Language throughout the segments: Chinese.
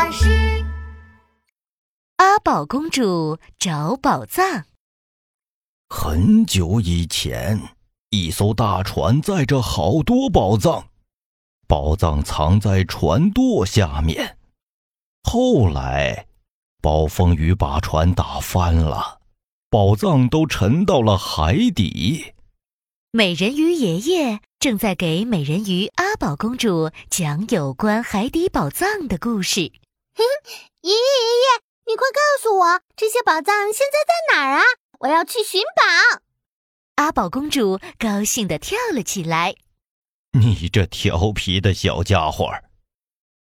巴士。阿宝公主找宝藏。很久以前，一艘大船载着好多宝藏，宝藏藏在船舵下面。后来，暴风雨把船打翻了，宝藏都沉到了海底。美人鱼爷爷正在给美人鱼阿宝公主讲有关海底宝藏的故事。哼，爷爷爷爷，你快告诉我，这些宝藏现在在哪儿啊？我要去寻宝。阿宝公主高兴地跳了起来。你这调皮的小家伙，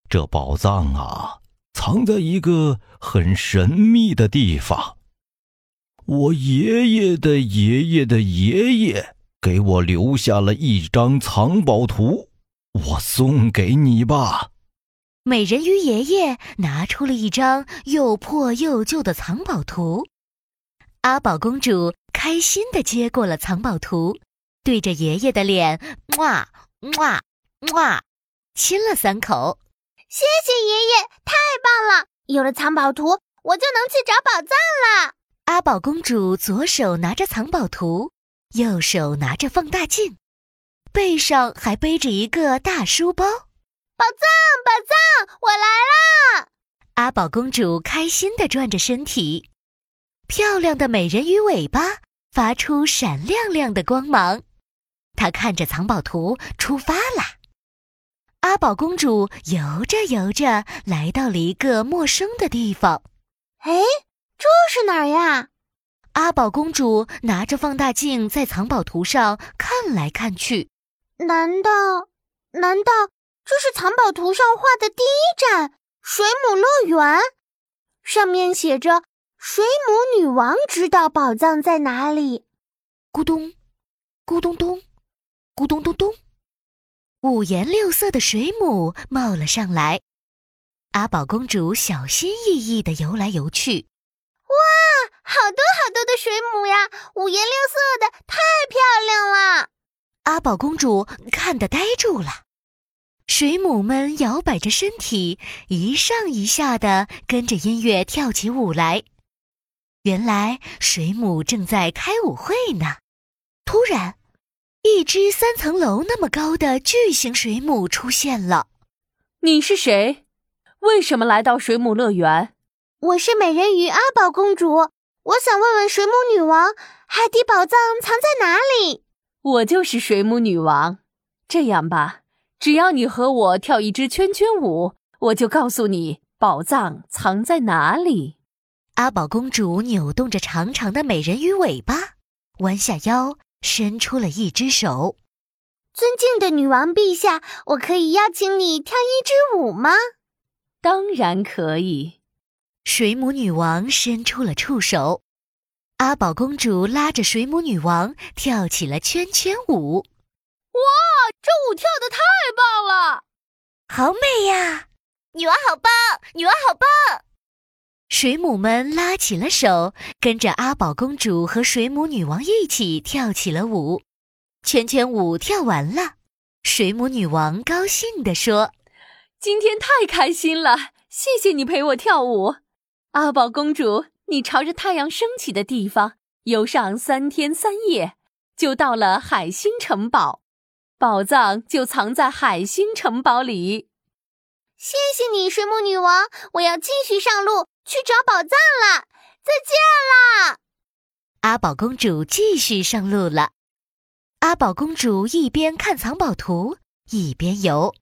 这宝藏啊，藏在一个很神秘的地方。我爷爷的爷爷的爷爷。给我留下了一张藏宝图，我送给你吧。美人鱼爷爷拿出了一张又破又旧的藏宝图，阿宝公主开心的接过了藏宝图，对着爷爷的脸，哇哇哇，亲了三口。谢谢爷爷，太棒了！有了藏宝图，我就能去找宝藏了。阿宝公主左手拿着藏宝图。右手拿着放大镜，背上还背着一个大书包。宝藏，宝藏，我来啦！阿宝公主开心地转着身体，漂亮的美人鱼尾巴发出闪亮亮的光芒。她看着藏宝图出发啦。阿宝公主游着游着，来到了一个陌生的地方。哎，这是哪儿呀？阿宝公主拿着放大镜在藏宝图上看来看去，难道难道这是藏宝图上画的第一站水母乐园？上面写着“水母女王知道宝藏在哪里”。咕咚，咕咚咚，咕咚咚咚，五颜六色的水母冒了上来。阿宝公主小心翼翼地游来游去。哇，好多好多的水母呀，五颜六色的，太漂亮了！阿宝公主看得呆住了。水母们摇摆着身体，一上一下的跟着音乐跳起舞来。原来水母正在开舞会呢。突然，一只三层楼那么高的巨型水母出现了。你是谁？为什么来到水母乐园？我是美人鱼阿宝公主，我想问问水母女王，海底宝藏藏在哪里？我就是水母女王。这样吧，只要你和我跳一支圈圈舞，我就告诉你宝藏藏在哪里。阿宝公主扭动着长长的美人鱼尾巴，弯下腰，伸出了一只手。尊敬的女王陛下，我可以邀请你跳一支舞吗？当然可以。水母女王伸出了触手，阿宝公主拉着水母女王跳起了圈圈舞。哇，这舞跳的太棒了，好美呀！女王好棒，女王好棒！水母们拉起了手，跟着阿宝公主和水母女王一起跳起了舞。圈圈舞跳完了，水母女王高兴地说：“今天太开心了，谢谢你陪我跳舞。”阿宝公主，你朝着太阳升起的地方游上三天三夜，就到了海星城堡，宝藏就藏在海星城堡里。谢谢你，水母女王，我要继续上路去找宝藏了。再见啦。阿宝公主继续上路了。阿宝公主一边看藏宝图，一边游，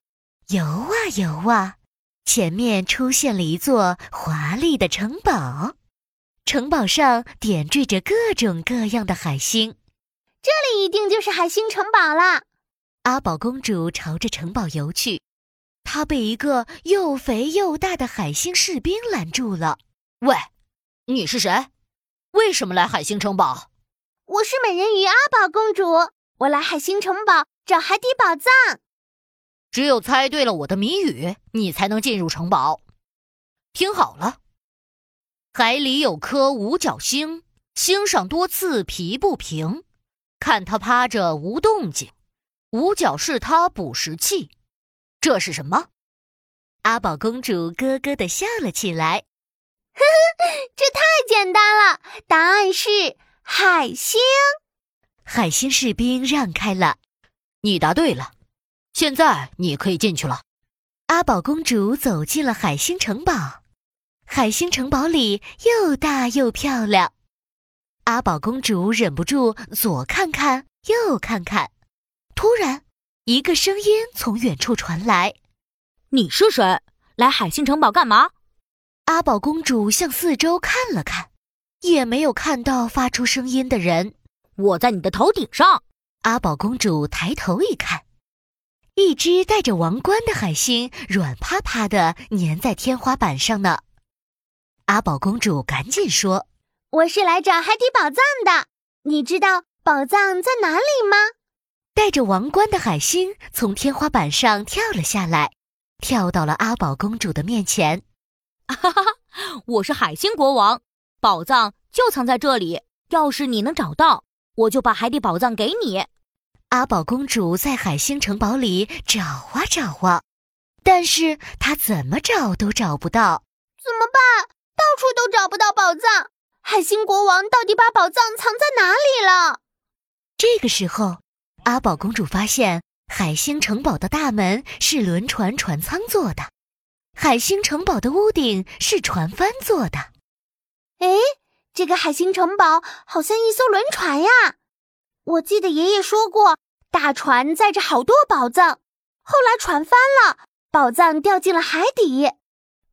游啊游啊。前面出现了一座华丽的城堡，城堡上点缀着各种各样的海星。这里一定就是海星城堡了。阿宝公主朝着城堡游去，她被一个又肥又大的海星士兵拦住了。“喂，你是谁？为什么来海星城堡？”“我是美人鱼阿宝公主，我来海星城堡找海底宝藏。”只有猜对了我的谜语，你才能进入城堡。听好了，海里有颗五角星，星上多刺皮不平。看它趴着无动静，五角是它捕食器。这是什么？阿宝公主咯咯的笑了起来。呵呵，这太简单了，答案是海星。海星士兵让开了，你答对了，现在你可以进去了。阿宝公主走进了海星城堡，海星城堡里又大又漂亮。阿宝公主忍不住左看看，右看看，突然，一个声音从远处传来：“你是谁？来海星城堡干嘛？”阿宝公主向四周看了看，也没有看到发出声音的人。我在你的头顶上。阿宝公主抬头一看，一只戴着王冠的海星软趴趴的粘在天花板上呢。阿宝公主赶紧说：“我是来找海底宝藏的，你知道宝藏在哪里吗？”戴着王冠的海星从天花板上跳了下来，跳到了阿宝公主的面前。哈哈，我是海星国王，宝藏就藏在这里。要是你能找到，我就把海底宝藏给你。阿宝公主在海星城堡里找啊找啊，但是她怎么找都找不到。怎么办？到处都找不到宝藏。海星国王到底把宝藏藏在哪里了？这个时候，阿宝公主发现海星城堡的大门是轮船船舱做的。海星城堡的屋顶是船帆做的。哎，这个海星城堡好像一艘轮船呀！我记得爷爷说过，大船载着好多宝藏，后来船翻了，宝藏掉进了海底。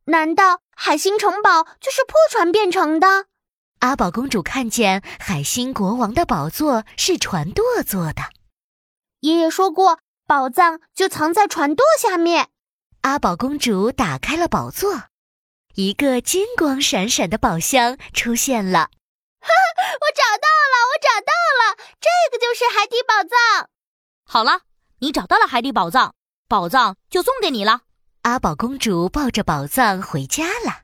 难道海星城堡就是破船变成的？阿宝公主看见海星国王的宝座是船舵做的。爷爷说过，宝藏就藏在船舵下面。阿宝公主打开了宝座，一个金光闪闪的宝箱出现了。哈，我找到了，我找到了，这个就是海底宝藏。好了，你找到了海底宝藏，宝藏就送给你了。阿宝公主抱着宝藏回家了。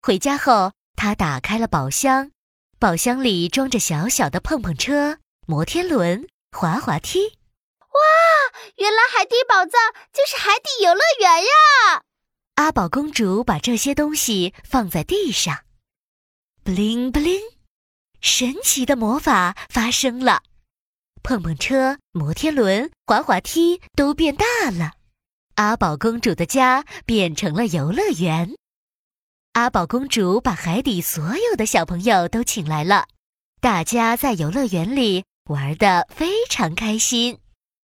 回家后，她打开了宝箱，宝箱里装着小小的碰碰车、摩天轮、滑滑梯。哇，原来海底宝藏就是海底游乐园呀！阿宝公主把这些东西放在地上，bling bling，神奇的魔法发生了，碰碰车、摩天轮、滑滑梯都变大了，阿宝公主的家变成了游乐园。阿宝公主把海底所有的小朋友都请来了，大家在游乐园里玩的非常开心。